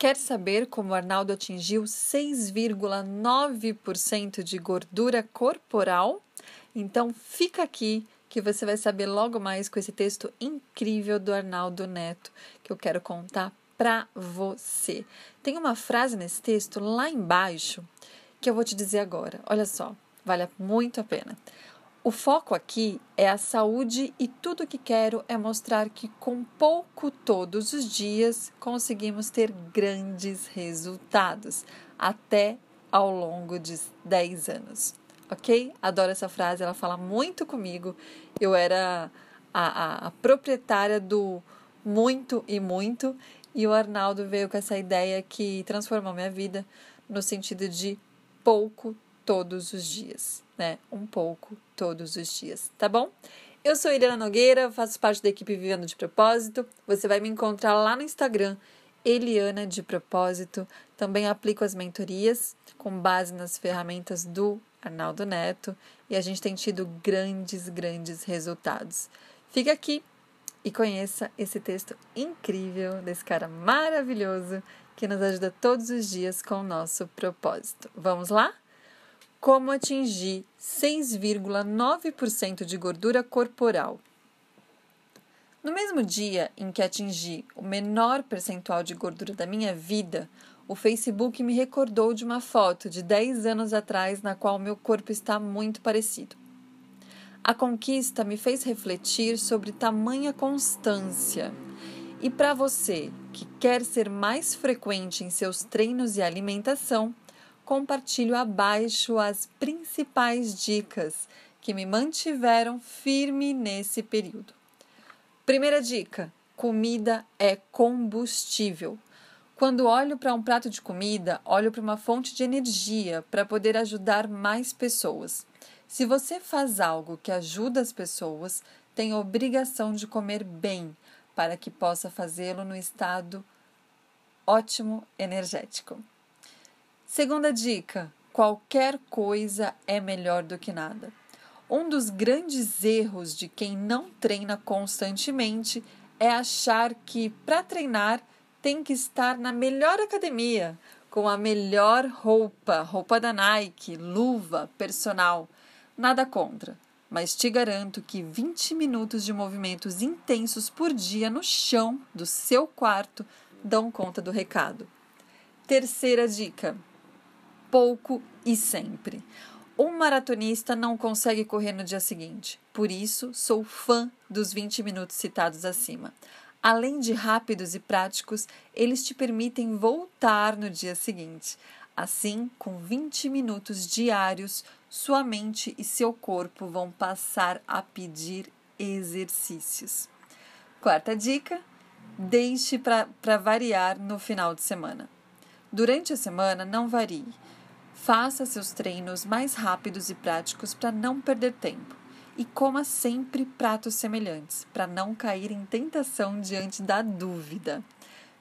Quer saber como Arnaldo atingiu 6,9% de gordura corporal? Então fica aqui que você vai saber logo mais com esse texto incrível do Arnaldo Neto que eu quero contar para você. Tem uma frase nesse texto lá embaixo que eu vou te dizer agora. Olha só, vale muito a pena. O foco aqui é a saúde e tudo que quero é mostrar que com pouco todos os dias conseguimos ter grandes resultados, até ao longo de 10 anos. Ok? Adoro essa frase, ela fala muito comigo. Eu era a, a, a proprietária do muito e muito, e o Arnaldo veio com essa ideia que transformou minha vida no sentido de pouco todos os dias, né? Um pouco todos os dias, tá bom? Eu sou Irana Nogueira, faço parte da equipe Vivendo de Propósito. Você vai me encontrar lá no Instagram, Eliana de Propósito. Também aplico as mentorias com base nas ferramentas do Arnaldo Neto e a gente tem tido grandes, grandes resultados. Fica aqui e conheça esse texto incrível desse cara maravilhoso que nos ajuda todos os dias com o nosso propósito. Vamos lá? Como atingir 6,9% de gordura corporal. No mesmo dia em que atingi o menor percentual de gordura da minha vida, o Facebook me recordou de uma foto de 10 anos atrás na qual meu corpo está muito parecido. A conquista me fez refletir sobre tamanha constância. E para você que quer ser mais frequente em seus treinos e alimentação, compartilho abaixo as principais dicas que me mantiveram firme nesse período. Primeira dica: comida é combustível. Quando olho para um prato de comida, olho para uma fonte de energia para poder ajudar mais pessoas. Se você faz algo que ajuda as pessoas, tem obrigação de comer bem para que possa fazê-lo no estado ótimo energético. Segunda dica: qualquer coisa é melhor do que nada. Um dos grandes erros de quem não treina constantemente é achar que para treinar tem que estar na melhor academia, com a melhor roupa, roupa da Nike, luva, personal. Nada contra, mas te garanto que 20 minutos de movimentos intensos por dia no chão do seu quarto dão conta do recado. Terceira dica: pouco e sempre. Um maratonista não consegue correr no dia seguinte, por isso sou fã dos 20 minutos citados acima. Além de rápidos e práticos, eles te permitem voltar no dia seguinte. Assim, com 20 minutos diários, sua mente e seu corpo vão passar a pedir exercícios. Quarta dica: deixe para variar no final de semana. Durante a semana, não varie. Faça seus treinos mais rápidos e práticos para não perder tempo. E coma sempre pratos semelhantes, para não cair em tentação diante da dúvida.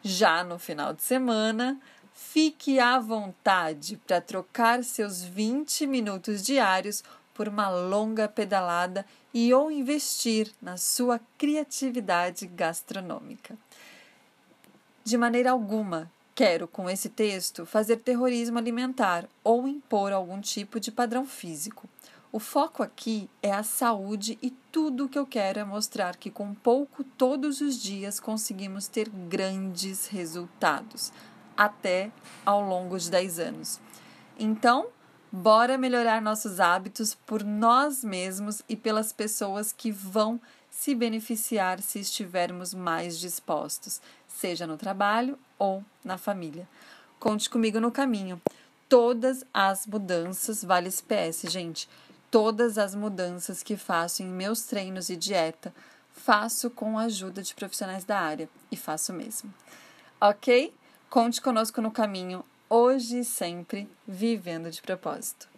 Já no final de semana, fique à vontade para trocar seus 20 minutos diários por uma longa pedalada e ou investir na sua criatividade gastronômica. De maneira alguma, Quero, com esse texto, fazer terrorismo alimentar ou impor algum tipo de padrão físico. O foco aqui é a saúde e tudo o que eu quero é mostrar que com pouco todos os dias conseguimos ter grandes resultados, até ao longo de 10 anos. Então, bora melhorar nossos hábitos por nós mesmos e pelas pessoas que vão se beneficiar se estivermos mais dispostos, seja no trabalho ou na família. Conte comigo no caminho. Todas as mudanças, vale PS, gente, todas as mudanças que faço em meus treinos e dieta, faço com a ajuda de profissionais da área e faço mesmo. Ok? Conte conosco no caminho, hoje e sempre, vivendo de propósito.